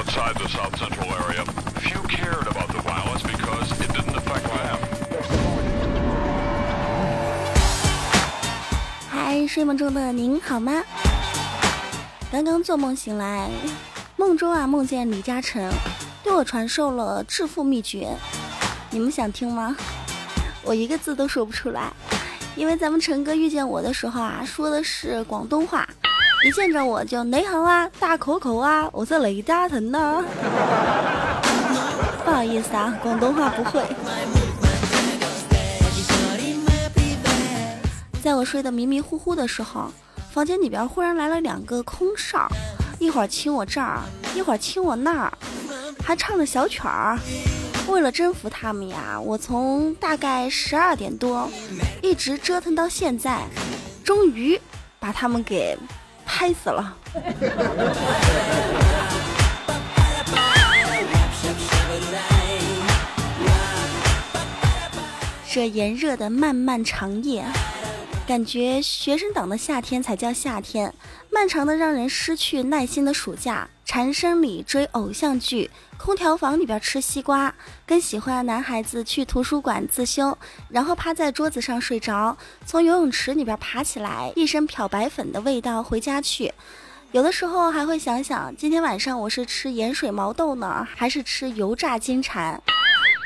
outside the South Central area, few cared about the violence because it didn't affect them. 嗨，睡梦中的您好吗？刚刚做梦醒来，梦中啊梦见李嘉诚对我传授了致富秘诀，你们想听吗？我一个字都说不出来，因为咱们陈哥遇见我的时候啊，说的是广东话，一见着我就你好啊，大口口啊，我是雷嘉诚呢。不好意思啊，广东话不会。在我睡得迷迷糊糊的时候，房间里边忽然来了两个空少，一会儿亲我这儿，一会儿亲我那儿，还唱着小曲儿。为了征服他们呀，我从大概十二点多一直折腾到现在，终于把他们给嗨死了。这炎热的漫漫长夜。感觉学生党的夏天才叫夏天，漫长的让人失去耐心的暑假，蝉声里追偶像剧，空调房里边吃西瓜，跟喜欢的男孩子去图书馆自修，然后趴在桌子上睡着，从游泳池里边爬起来，一身漂白粉的味道回家去，有的时候还会想想今天晚上我是吃盐水毛豆呢，还是吃油炸金蝉，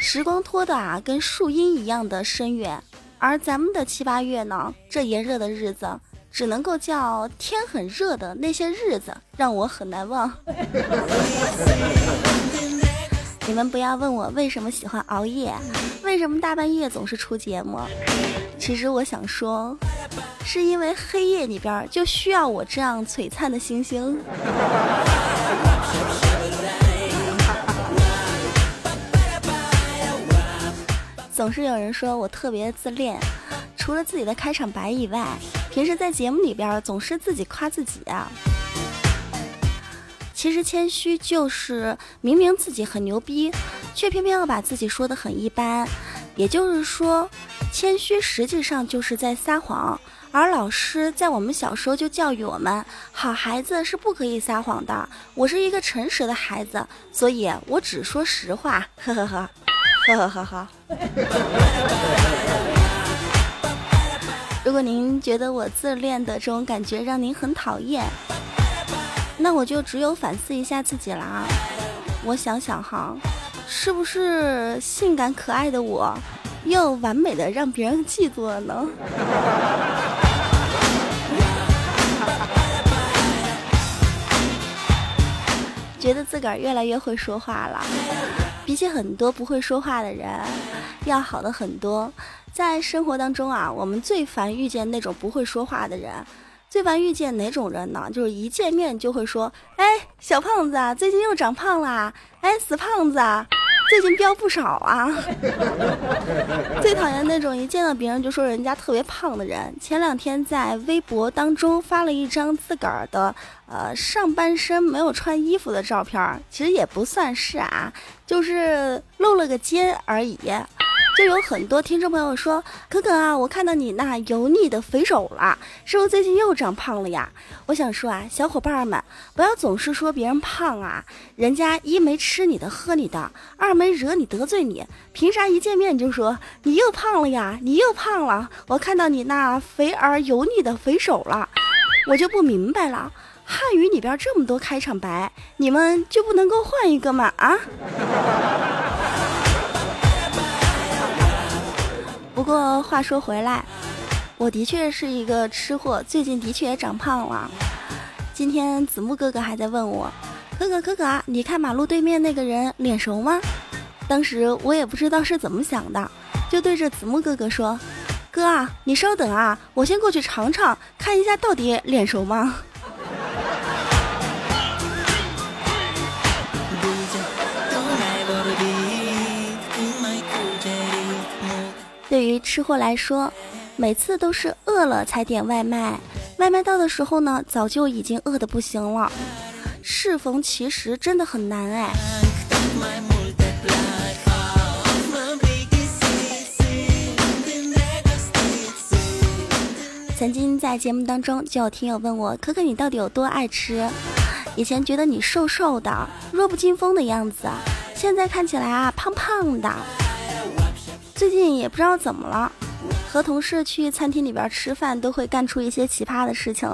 时光拖的啊跟树荫一样的深远。而咱们的七八月呢，这炎热的日子，只能够叫天很热的那些日子，让我很难忘。你们不要问我为什么喜欢熬夜，为什么大半夜总是出节目。其实我想说，是因为黑夜里边就需要我这样璀璨的星星。总是有人说我特别自恋，除了自己的开场白以外，平时在节目里边总是自己夸自己啊。其实谦虚就是明明自己很牛逼，却偏偏要把自己说的很一般。也就是说，谦虚实际上就是在撒谎。而老师在我们小时候就教育我们，好孩子是不可以撒谎的。我是一个诚实的孩子，所以我只说实话。呵呵呵。呵呵呵呵。如果您觉得我自恋的这种感觉让您很讨厌，那我就只有反思一下自己了啊。我想想哈，是不是性感可爱的我，又完美的让别人嫉妒了呢？觉得自个儿越来越会说话了。比起很多不会说话的人，要好的很多。在生活当中啊，我们最烦遇见那种不会说话的人。最烦遇见哪种人呢？就是一见面就会说：“哎，小胖子啊，最近又长胖啦！哎，死胖子，最近飙不少啊！”最讨厌那种一见到别人就说人家特别胖的人。前两天在微博当中发了一张自个儿的呃上半身没有穿衣服的照片，其实也不算是啊。就是露了个肩而已，就有很多听众朋友说：“可可啊，我看到你那油腻的肥手了，是不是最近又长胖了呀？”我想说啊，小伙伴们不要总是说别人胖啊，人家一没吃你的喝你的，二没惹你得罪你，凭啥一见面就说你又胖了呀？你又胖了，我看到你那肥而油腻的肥手了，我就不明白了。汉语里边这么多开场白，你们就不能够换一个吗？啊！不过话说回来，我的确是一个吃货，最近的确也长胖了。今天子木哥哥还在问我：“可可可可，你看马路对面那个人脸熟吗？”当时我也不知道是怎么想的，就对着子木哥哥说：“哥啊，你稍等啊，我先过去尝尝，看一下到底脸熟吗？”吃货来说，每次都是饿了才点外卖，外卖到的时候呢，早就已经饿得不行了。适逢其时真的很难哎。曾经在节目当中，就有听友问我：“可可，你到底有多爱吃？”以前觉得你瘦瘦的、弱不禁风的样子，现在看起来啊胖胖的。最近也不知道怎么了，和同事去餐厅里边吃饭，都会干出一些奇葩的事情，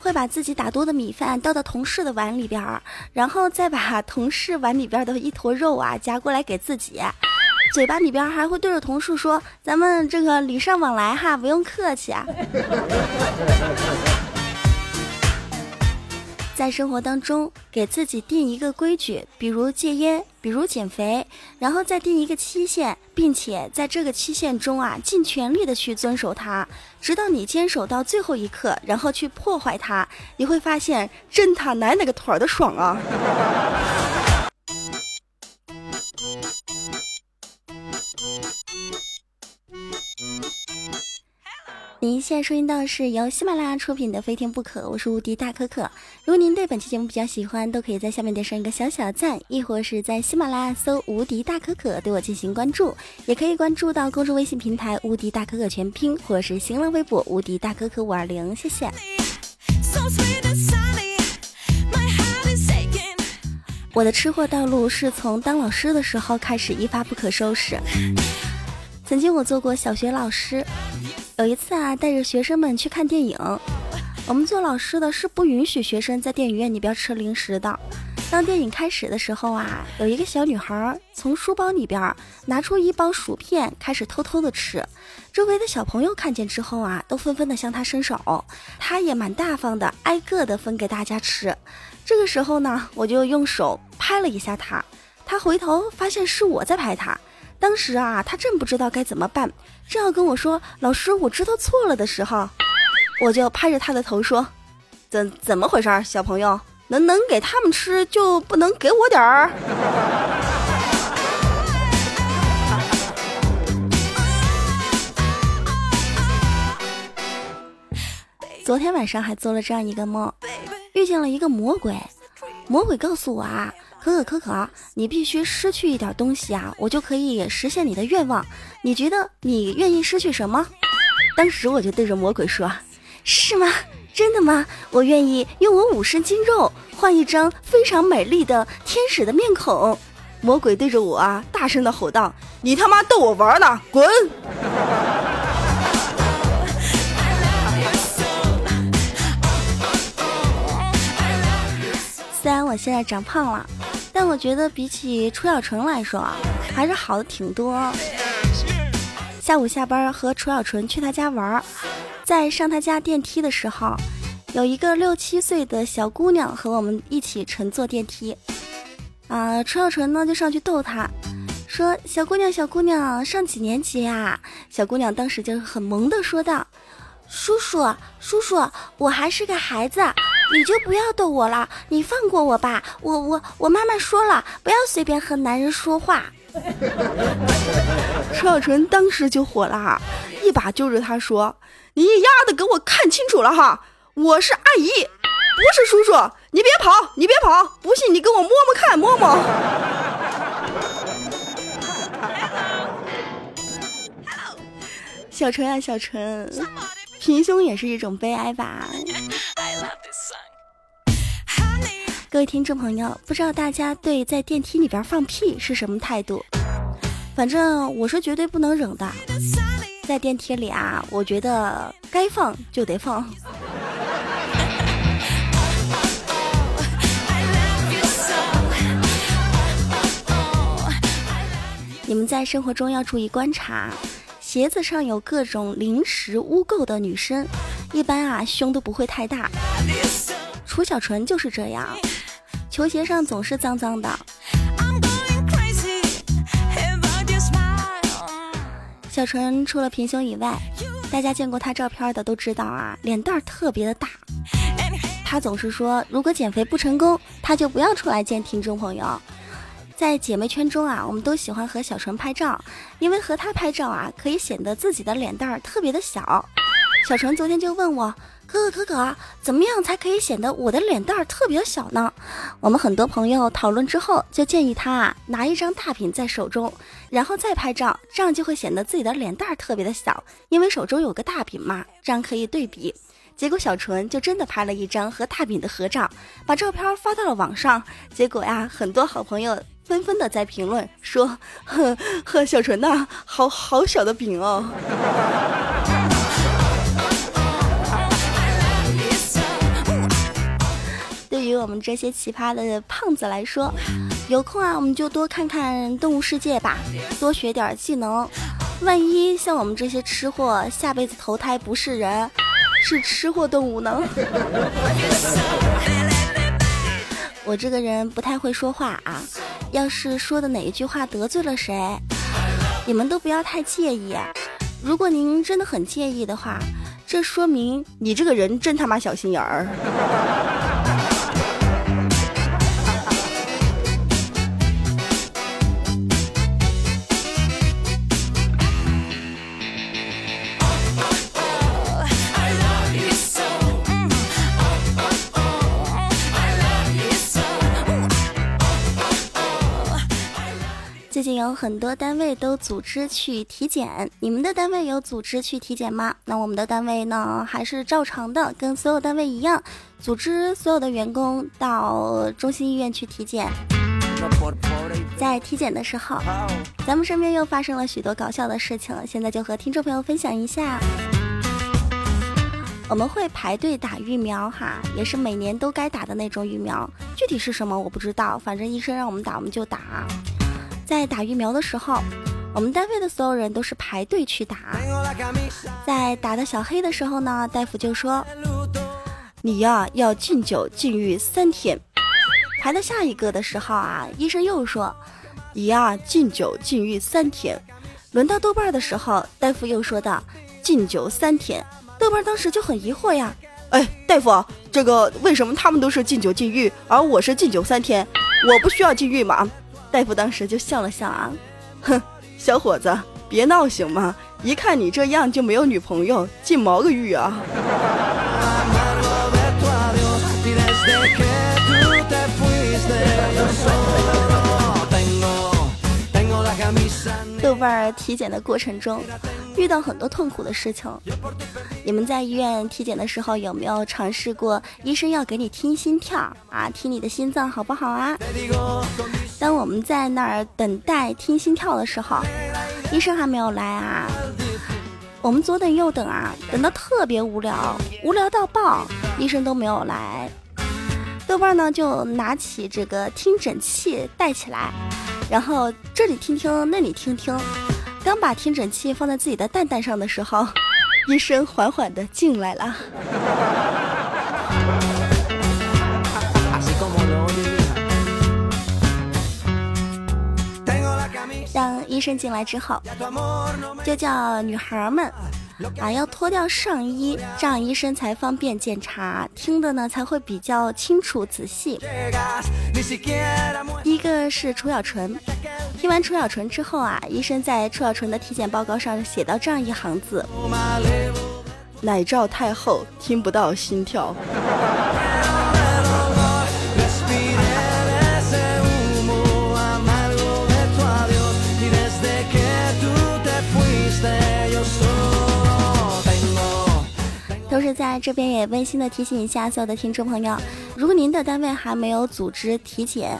会把自己打多的米饭倒到同事的碗里边，然后再把 同事碗里边的一坨肉啊夹过来给自己。嘴巴里边还会对着同事说：“咱们这个礼尚往来哈，不用客气啊。” 在生活当中，给自己定一个规矩，比如戒烟，比如减肥，然后再定一个期限，并且在这个期限中啊，尽全力的去遵守它，直到你坚守到最后一刻，然后去破坏它，你会发现，真他奶奶个腿儿的爽啊！您现在收听到的是由喜马拉雅出品的《非听不可》，我是无敌大可可。如果您对本期节目比较喜欢，都可以在下面点上一个小小赞，亦或是在喜马拉雅搜“无敌大可可”对我进行关注，也可以关注到公众微信平台“无敌大可可全拼”或者是新浪微博“无敌大可可五二零”。谢谢。我的吃货道路是从当老师的时候开始一发不可收拾。曾经我做过小学老师。有一次啊，带着学生们去看电影，我们做老师的是不允许学生在电影院里边吃零食的。当电影开始的时候啊，有一个小女孩从书包里边拿出一包薯片，开始偷偷的吃。周围的小朋友看见之后啊，都纷纷的向她伸手，她也蛮大方的，挨个的分给大家吃。这个时候呢，我就用手拍了一下她，她回头发现是我在拍她。当时啊，他真不知道该怎么办，正要跟我说“老师，我知道错了”的时候，我就拍着他的头说：“怎怎么回事？小朋友能能给他们吃，就不能给我点儿？” 昨天晚上还做了这样一个梦，遇见了一个魔鬼，魔鬼告诉我啊。可可可可，你必须失去一点东西啊，我就可以实现你的愿望。你觉得你愿意失去什么？当时我就对着魔鬼说：“是吗？真的吗？我愿意用我五十斤肉换一张非常美丽的天使的面孔。”魔鬼对着我啊，大声的吼道：“你他妈逗我玩呢，滚！” 虽然我现在长胖了。但我觉得比起楚小纯来说啊，还是好的挺多。下午下班和楚小纯去他家玩，在上他家电梯的时候，有一个六七岁的小姑娘和我们一起乘坐电梯。啊，楚小纯呢就上去逗她，说：“小姑娘，小姑娘，上几年级啊？”小姑娘当时就很萌的说道：“叔叔，叔叔，我还是个孩子。”你就不要逗我了，你放过我吧。我我我妈妈说了，不要随便和男人说话。楚小纯当时就火了，一把揪着他说：“你丫的给我看清楚了哈，我是阿姨，不是叔叔。你别跑，你别跑，不信你给我摸摸看，摸摸。”小陈啊，小纯，平胸也是一种悲哀吧。各位听众朋友，不知道大家对在电梯里边放屁是什么态度？反正我是绝对不能忍的。在电梯里啊，我觉得该放就得放。你们在生活中要注意观察，鞋子上有各种零食污垢的女生，一般啊胸都不会太大。楚小纯就是这样。球鞋上总是脏脏的。小纯除了平胸以外，大家见过他照片的都知道啊，脸蛋儿特别的大。他总是说，如果减肥不成功，他就不要出来见听众朋友。在姐妹圈中啊，我们都喜欢和小纯拍照，因为和他拍照啊，可以显得自己的脸蛋儿特别的小。小纯昨天就问我。可可可可，怎么样才可以显得我的脸蛋儿特别小呢？我们很多朋友讨论之后，就建议他啊，拿一张大饼在手中，然后再拍照，这样就会显得自己的脸蛋儿特别的小，因为手中有个大饼嘛，这样可以对比。结果小纯就真的拍了一张和大饼的合照，把照片发到了网上。结果呀，很多好朋友纷纷的在评论说：“呵呵，小纯呐，好好小的饼哦。”对于我们这些奇葩的胖子来说，有空啊，我们就多看看动物世界吧，多学点技能。万一像我们这些吃货，下辈子投胎不是人，是吃货动物呢？我这个人不太会说话啊，要是说的哪一句话得罪了谁，你们都不要太介意。如果您真的很介意的话，这说明你这个人真他妈小心眼儿。很多单位都组织去体检，你们的单位有组织去体检吗？那我们的单位呢，还是照常的，跟所有单位一样，组织所有的员工到中心医院去体检。在体检的时候，咱们身边又发生了许多搞笑的事情，现在就和听众朋友分享一下。我们会排队打疫苗哈，也是每年都该打的那种疫苗，具体是什么我不知道，反正医生让我们打我们就打。在打疫苗的时候，我们单位的所有人都是排队去打。在打的小黑的时候呢，大夫就说：“你呀要禁酒禁欲三天。”排到下一个的时候啊，医生又说：“你呀禁酒禁欲三天。”轮到豆瓣的时候，大夫又说道：“禁酒三天。”豆瓣当时就很疑惑呀：“哎，大夫，这个为什么他们都是禁酒禁欲，而我是禁酒三天？我不需要禁欲吗？”大夫当时就笑了笑啊，哼，小伙子，别闹行吗？一看你这样就没有女朋友，进毛个玉啊！豆瓣儿体检的过程中，遇到很多痛苦的事情。你们在医院体检的时候，有没有尝试过医生要给你听心跳啊？听你的心脏好不好啊？当我们在那儿等待听心跳的时候，医生还没有来啊。我们左等右等啊，等到特别无聊，无聊到爆，医生都没有来。豆瓣呢就拿起这个听诊器带起来。然后这里听听，那里听听，刚把听诊器放在自己的蛋蛋上的时候，医生缓缓的进来了。当医生进来之后，就叫女孩们。啊，要脱掉上衣，这样医生才方便检查，听的呢才会比较清楚仔细。一个是楚小纯，听完楚小纯之后啊，医生在楚小纯的体检报告上写到这样一行字：奶罩太厚，听不到心跳。是，在这边也温馨的提醒一下所有的听众朋友，如果您的单位还没有组织体检，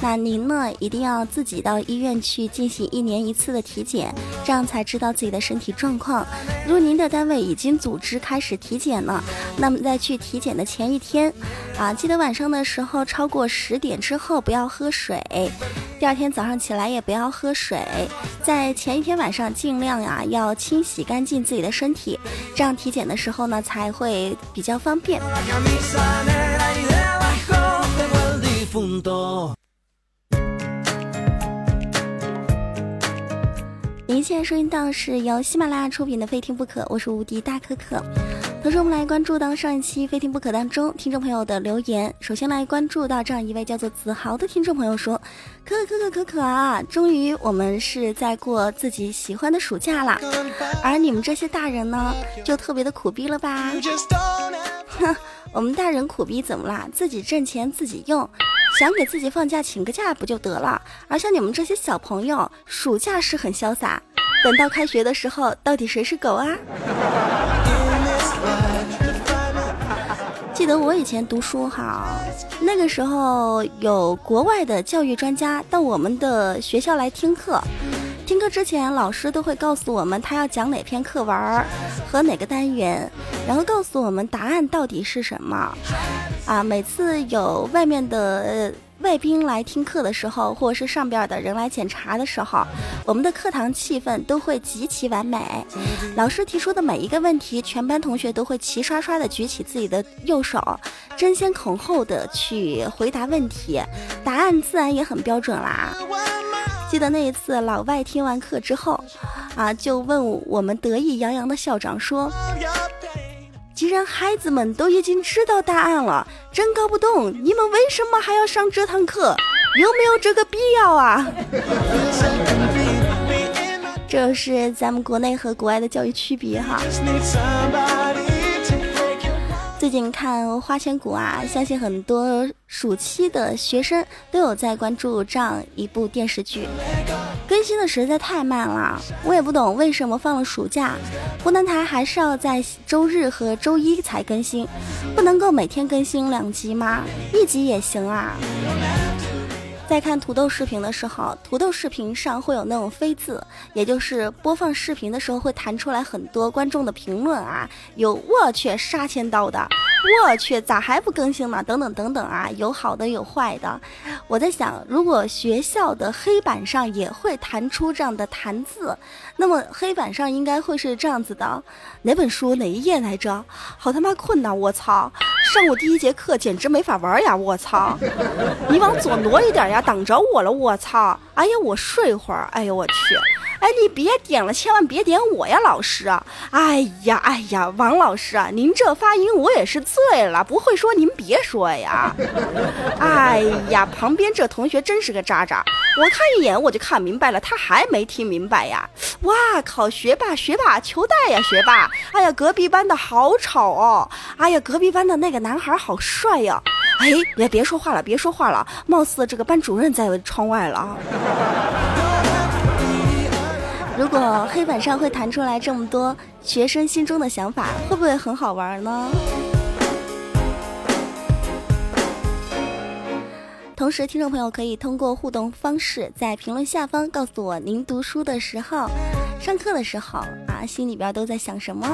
那您呢一定要自己到医院去进行一年一次的体检，这样才知道自己的身体状况。如果您的单位已经组织开始体检了，那么在去体检的前一天，啊，记得晚上的时候超过十点之后不要喝水，第二天早上起来也不要喝水，在前一天晚上尽量呀要清洗干净自己的身体，这样体检的时候呢才会比较方便。您现在收听到是由喜马拉雅出品的《非听不可》，我是无敌大可可。同时，我们来关注到上一期《非听不可》当中听众朋友的留言。首先来关注到这样一位叫做子豪的听众朋友说：“可可可可可可啊，终于我们是在过自己喜欢的暑假啦，而你们这些大人呢，就特别的苦逼了吧？哼，我们大人苦逼怎么啦？自己挣钱自己用。”想给自己放假请个假不就得了？而像你们这些小朋友，暑假是很潇洒，等到开学的时候，到底谁是狗啊？记得我以前读书哈，那个时候有国外的教育专家到我们的学校来听课。听课之前，老师都会告诉我们他要讲哪篇课文和哪个单元，然后告诉我们答案到底是什么。啊，每次有外面的外宾来听课的时候，或者是上边的人来检查的时候，我们的课堂气氛都会极其完美。老师提出的每一个问题，全班同学都会齐刷刷的举起自己的右手，争先恐后的去回答问题，答案自然也很标准啦。记得那一次，老外听完课之后，啊，就问我们得意洋洋的校长说：“既然孩子们都已经知道答案了，真搞不懂你们为什么还要上这堂课，有没有这个必要啊？” 这是咱们国内和国外的教育区别哈。最近看《花千骨》啊，相信很多暑期的学生都有在关注这样一部电视剧，更新的实在太慢了。我也不懂为什么放了暑假，湖南台还是要在周日和周一才更新，不能够每天更新两集吗？一集也行啊。在看土豆视频的时候，土豆视频上会有那种飞字，也就是播放视频的时候会弹出来很多观众的评论啊，有我去杀千刀的，我去咋还不更新呢？等等等等啊，有好的有坏的。我在想，如果学校的黑板上也会弹出这样的弹字，那么黑板上应该会是这样子的：哪本书哪一页来着？好他妈困呐！我操！上午第一节课简直没法玩呀！我操！你往左挪一点呀，挡着我了！我操！哎呀，我睡会儿。哎呦我去！哎，你别点了，千万别点我呀，老师！哎呀，哎呀，王老师啊，您这发音我也是醉了，不会说您别说呀。哎呀，旁边这同学真是个渣渣，我看一眼我就看明白了，他还没听明白呀！哇靠，学霸学霸求带呀，学霸！哎呀，隔壁班的好吵哦！哎呀，隔壁班的那个男孩好帅呀！哎，别别说话了，别说话了，貌似这个班主任在窗外了啊。如果黑板上会弹出来这么多学生心中的想法，会不会很好玩呢？同时，听众朋友可以通过互动方式在评论下方告诉我，您读书的时候、上课的时候啊，心里边都在想什么。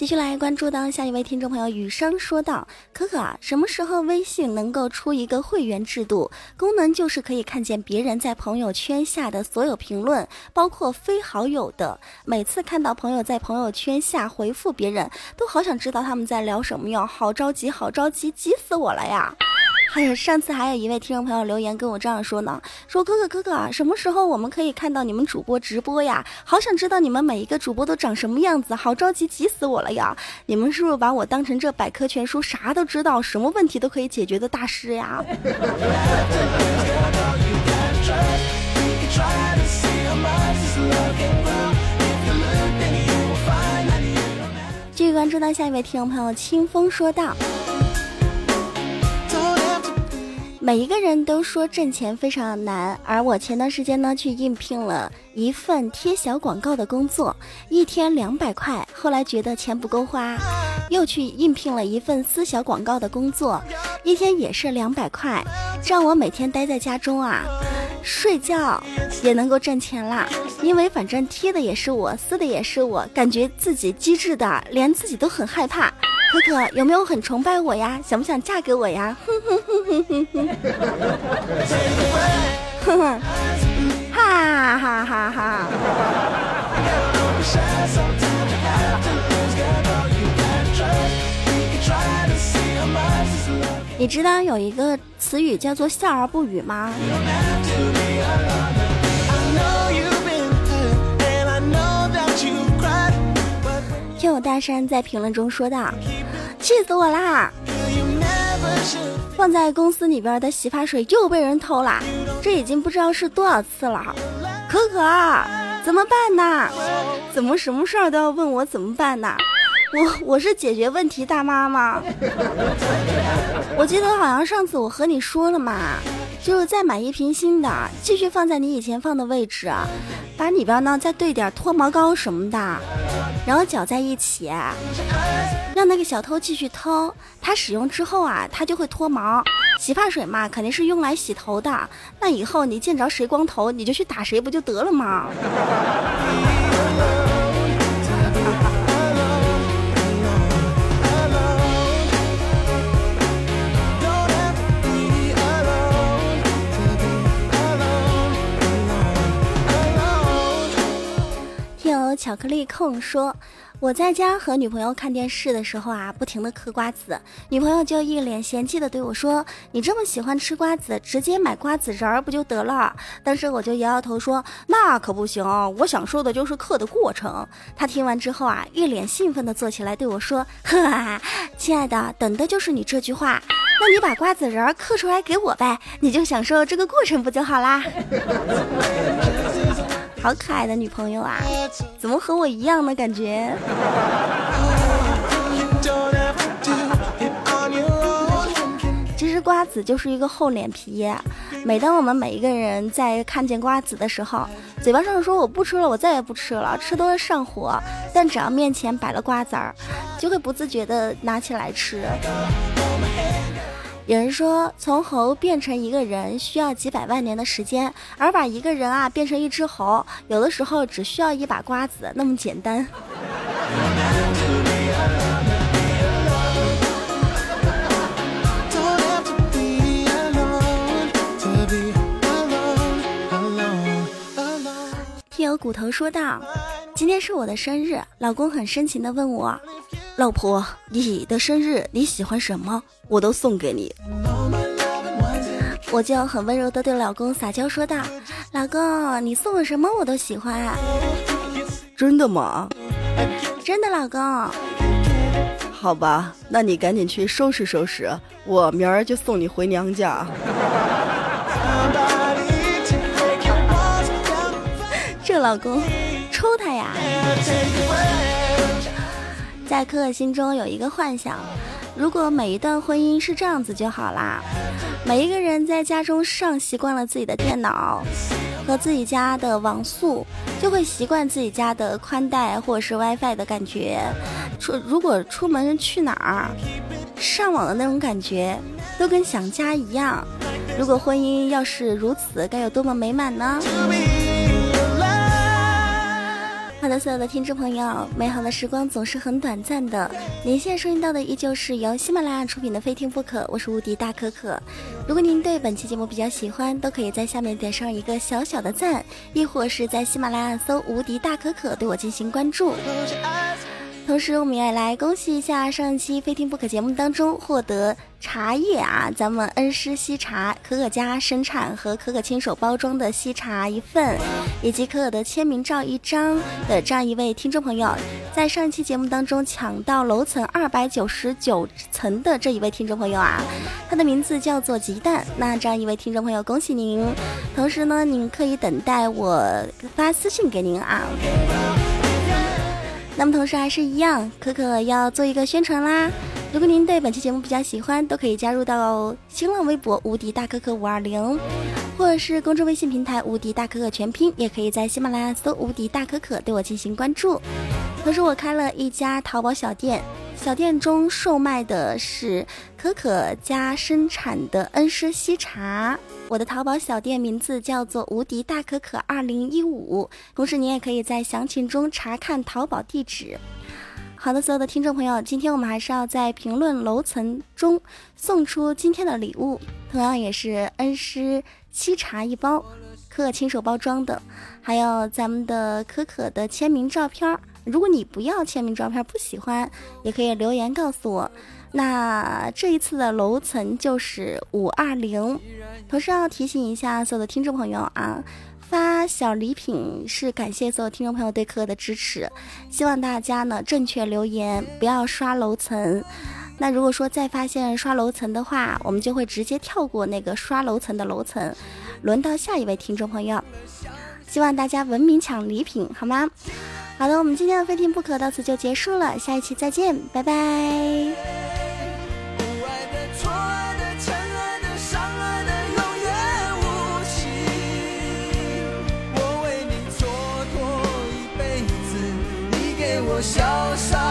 继续来关注到下一位听众朋友雨生说道：“可可啊，什么时候微信能够出一个会员制度？功能就是可以看见别人在朋友圈下的所有评论，包括非好友的。每次看到朋友在朋友圈下回复别人，都好想知道他们在聊什么哟，好着急，好着急，急死我了呀！”还有上次还有一位听众朋友留言跟我这样说呢，说哥哥哥哥啊，什么时候我们可以看到你们主播直播呀？好想知道你们每一个主播都长什么样子，好着急，急死我了呀！你们是不是把我当成这百科全书，啥都知道，什么问题都可以解决的大师呀？继续关注到下一位听众朋友清风说道。每一个人都说挣钱非常难，而我前段时间呢去应聘了一份贴小广告的工作，一天两百块。后来觉得钱不够花，又去应聘了一份撕小广告的工作，一天也是两百块。这样我每天待在家中啊，睡觉也能够挣钱啦。因为反正贴的也是我，撕的也是我，感觉自己机智的连自己都很害怕。可可有没有很崇拜我呀？想不想嫁给我呀？哼哼哼哼哼哼，哼，哈哈哈哈！你知道有一个词语叫做笑而不语吗？听友大山在评论中说道：“气死我啦！放在公司里边的洗发水又被人偷了，这已经不知道是多少次了。可可，怎么办呢？怎么什么事儿都要问我怎么办呢？我我是解决问题大妈吗？我记得好像上次我和你说了嘛，就是再买一瓶新的，继续放在你以前放的位置，把里边呢再兑点脱毛膏什么的，然后搅在一起，让那个小偷继续偷。他使用之后啊，他就会脱毛。洗发水嘛，肯定是用来洗头的。那以后你见着谁光头，你就去打谁，不就得了吗？巧克力控说。我在家和女朋友看电视的时候啊，不停的嗑瓜子，女朋友就一脸嫌弃的对我说：“你这么喜欢吃瓜子，直接买瓜子仁儿不就得了？”当时我就摇摇头说：“那可不行，我享受的就是嗑的过程。”她听完之后啊，一脸兴奋的坐起来对我说：“呵，亲爱的，等的就是你这句话。那你把瓜子仁儿嗑出来给我呗，你就享受这个过程不就好啦？” 好可爱的女朋友啊，怎么和我一样的感觉？其实瓜子就是一个厚脸皮。每当我们每一个人在看见瓜子的时候，嘴巴上说我不吃了，我再也不吃了，吃多了上火。但只要面前摆了瓜子儿，就会不自觉的拿起来吃。有人说，从猴变成一个人需要几百万年的时间，而把一个人啊变成一只猴，有的时候只需要一把瓜子那么简单。听有骨头说道：“今天是我的生日，老公很深情的问我。”老婆，你的生日你喜欢什么？我都送给你。我就很温柔的对老公撒娇说道：“老公，你送我什么我都喜欢。”真的吗？真的，老公。好吧，那你赶紧去收拾收拾，我明儿就送你回娘家。这老公，抽他呀！在可可心中有一个幻想，如果每一段婚姻是这样子就好啦。每一个人在家中上习惯了自己的电脑和自己家的网速，就会习惯自己家的宽带或者是 WiFi 的感觉。出如果出门去哪儿，上网的那种感觉都跟想家一样。如果婚姻要是如此，该有多么美满呢？好的，所有的听众朋友，美好的时光总是很短暂的。您现在收听到的依旧是由喜马拉雅出品的《非听不可》，我是无敌大可可。如果您对本期节目比较喜欢，都可以在下面点上一个小小的赞，亦或是在喜马拉雅搜“无敌大可可”对我进行关注。同时，我们也来恭喜一下上一期《非听不可》节目当中获得。茶叶啊，咱们恩施西茶可可家生产和可可亲手包装的西茶一份，以及可可的签名照一张的这样一位听众朋友，在上一期节目当中抢到楼层二百九十九层的这一位听众朋友啊，他的名字叫做鸡蛋。那这样一位听众朋友，恭喜您！同时呢，您可以等待我发私信给您啊。那么同时还是一样，可可要做一个宣传啦。如果您对本期节目比较喜欢，都可以加入到新浪微博“无敌大可可五二零”，或者是公众微信平台“无敌大可可全拼”，也可以在喜马拉雅搜“无敌大可可”对我进行关注。同时，我开了一家淘宝小店，小店中售卖的是可可家生产的恩施西茶。我的淘宝小店名字叫做“无敌大可可二零一五”，同时您也可以在详情中查看淘宝地址。好的，所有的听众朋友，今天我们还是要在评论楼层中送出今天的礼物，同样也是恩施沏茶一包，可可亲手包装的，还有咱们的可可的签名照片。如果你不要签名照片，不喜欢，也可以留言告诉我。那这一次的楼层就是五二零，同时要提醒一下所有的听众朋友啊。发小礼品是感谢所有听众朋友对可可的支持，希望大家呢正确留言，不要刷楼层。那如果说再发现刷楼层的话，我们就会直接跳过那个刷楼层的楼层，轮到下一位听众朋友。希望大家文明抢礼品，好吗？好的，我们今天的非听不可到此就结束了，下一期再见，拜拜。潇洒。